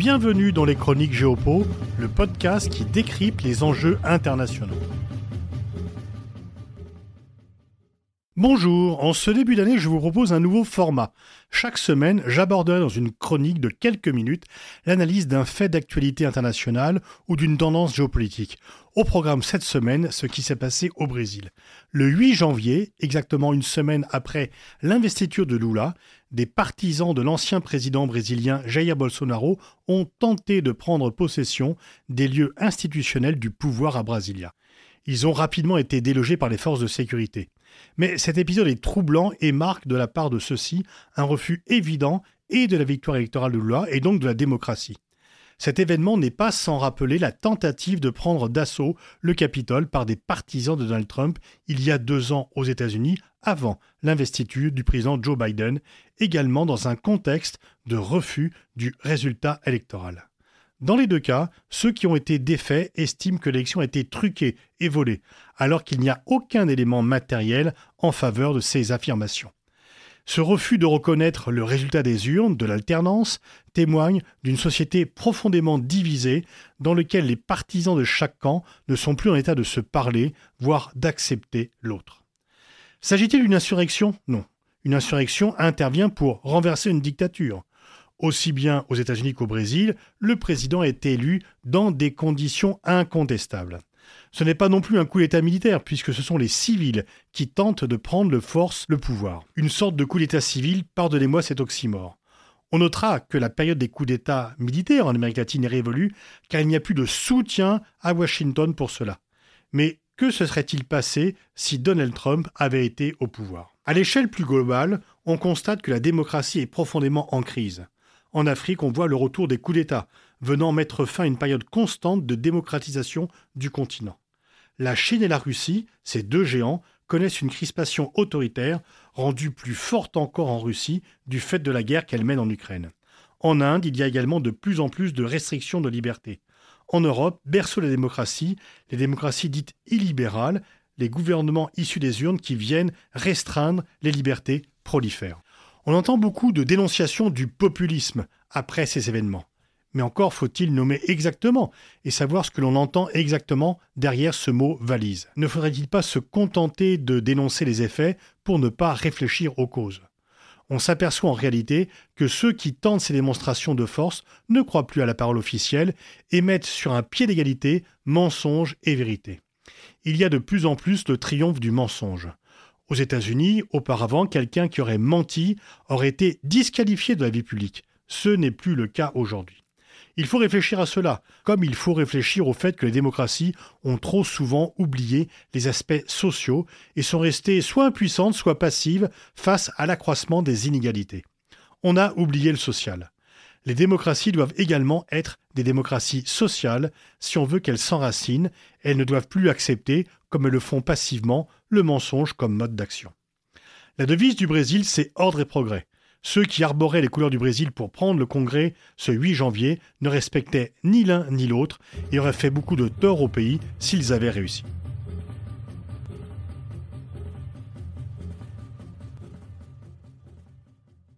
Bienvenue dans les Chroniques Géopo, le podcast qui décrypte les enjeux internationaux. Bonjour, en ce début d'année, je vous propose un nouveau format. Chaque semaine, j'aborderai dans une chronique de quelques minutes l'analyse d'un fait d'actualité internationale ou d'une tendance géopolitique. Au programme cette semaine, ce qui s'est passé au Brésil. Le 8 janvier, exactement une semaine après l'investiture de Lula, des partisans de l'ancien président brésilien Jair Bolsonaro ont tenté de prendre possession des lieux institutionnels du pouvoir à Brasilia. Ils ont rapidement été délogés par les forces de sécurité. Mais cet épisode est troublant et marque de la part de ceux-ci un refus évident et de la victoire électorale de Lula et donc de la démocratie. Cet événement n'est pas sans rappeler la tentative de prendre d'assaut le Capitole par des partisans de Donald Trump il y a deux ans aux États-Unis, avant l'investiture du président Joe Biden, également dans un contexte de refus du résultat électoral. Dans les deux cas, ceux qui ont été défaits estiment que l'élection a été truquée et volée, alors qu'il n'y a aucun élément matériel en faveur de ces affirmations. Ce refus de reconnaître le résultat des urnes, de l'alternance, témoigne d'une société profondément divisée dans laquelle les partisans de chaque camp ne sont plus en état de se parler, voire d'accepter l'autre. S'agit-il d'une insurrection? Non. Une insurrection intervient pour renverser une dictature. Aussi bien aux États-Unis qu'au Brésil, le président été élu dans des conditions incontestables. Ce n'est pas non plus un coup d'État militaire, puisque ce sont les civils qui tentent de prendre de force le pouvoir. Une sorte de coup d'État civil, pardonnez-moi cet oxymore. On notera que la période des coups d'État militaires en Amérique latine est révolue, car il n'y a plus de soutien à Washington pour cela. Mais que se serait-il passé si Donald Trump avait été au pouvoir? À l'échelle plus globale, on constate que la démocratie est profondément en crise. En Afrique, on voit le retour des coups d'État, venant mettre fin à une période constante de démocratisation du continent. La Chine et la Russie, ces deux géants, connaissent une crispation autoritaire, rendue plus forte encore en Russie du fait de la guerre qu'elle mène en Ukraine. En Inde, il y a également de plus en plus de restrictions de liberté. En Europe, berceau de la démocratie, les démocraties dites illibérales, les gouvernements issus des urnes qui viennent restreindre les libertés prolifèrent. On entend beaucoup de dénonciations du populisme après ces événements. Mais encore faut-il nommer exactement et savoir ce que l'on entend exactement derrière ce mot valise. Ne faudrait-il pas se contenter de dénoncer les effets pour ne pas réfléchir aux causes? On s'aperçoit en réalité que ceux qui tentent ces démonstrations de force ne croient plus à la parole officielle et mettent sur un pied d'égalité mensonge et vérité. Il y a de plus en plus le triomphe du mensonge. Aux États-Unis, auparavant, quelqu'un qui aurait menti aurait été disqualifié de la vie publique. Ce n'est plus le cas aujourd'hui. Il faut réfléchir à cela, comme il faut réfléchir au fait que les démocraties ont trop souvent oublié les aspects sociaux et sont restées soit impuissantes, soit passives face à l'accroissement des inégalités. On a oublié le social. Les démocraties doivent également être des démocraties sociales si on veut qu'elles s'enracinent, elles ne doivent plus accepter, comme elles le font passivement, le mensonge comme mode d'action. La devise du Brésil, c'est ordre et progrès. Ceux qui arboraient les couleurs du Brésil pour prendre le congrès ce 8 janvier ne respectaient ni l'un ni l'autre et auraient fait beaucoup de tort au pays s'ils avaient réussi.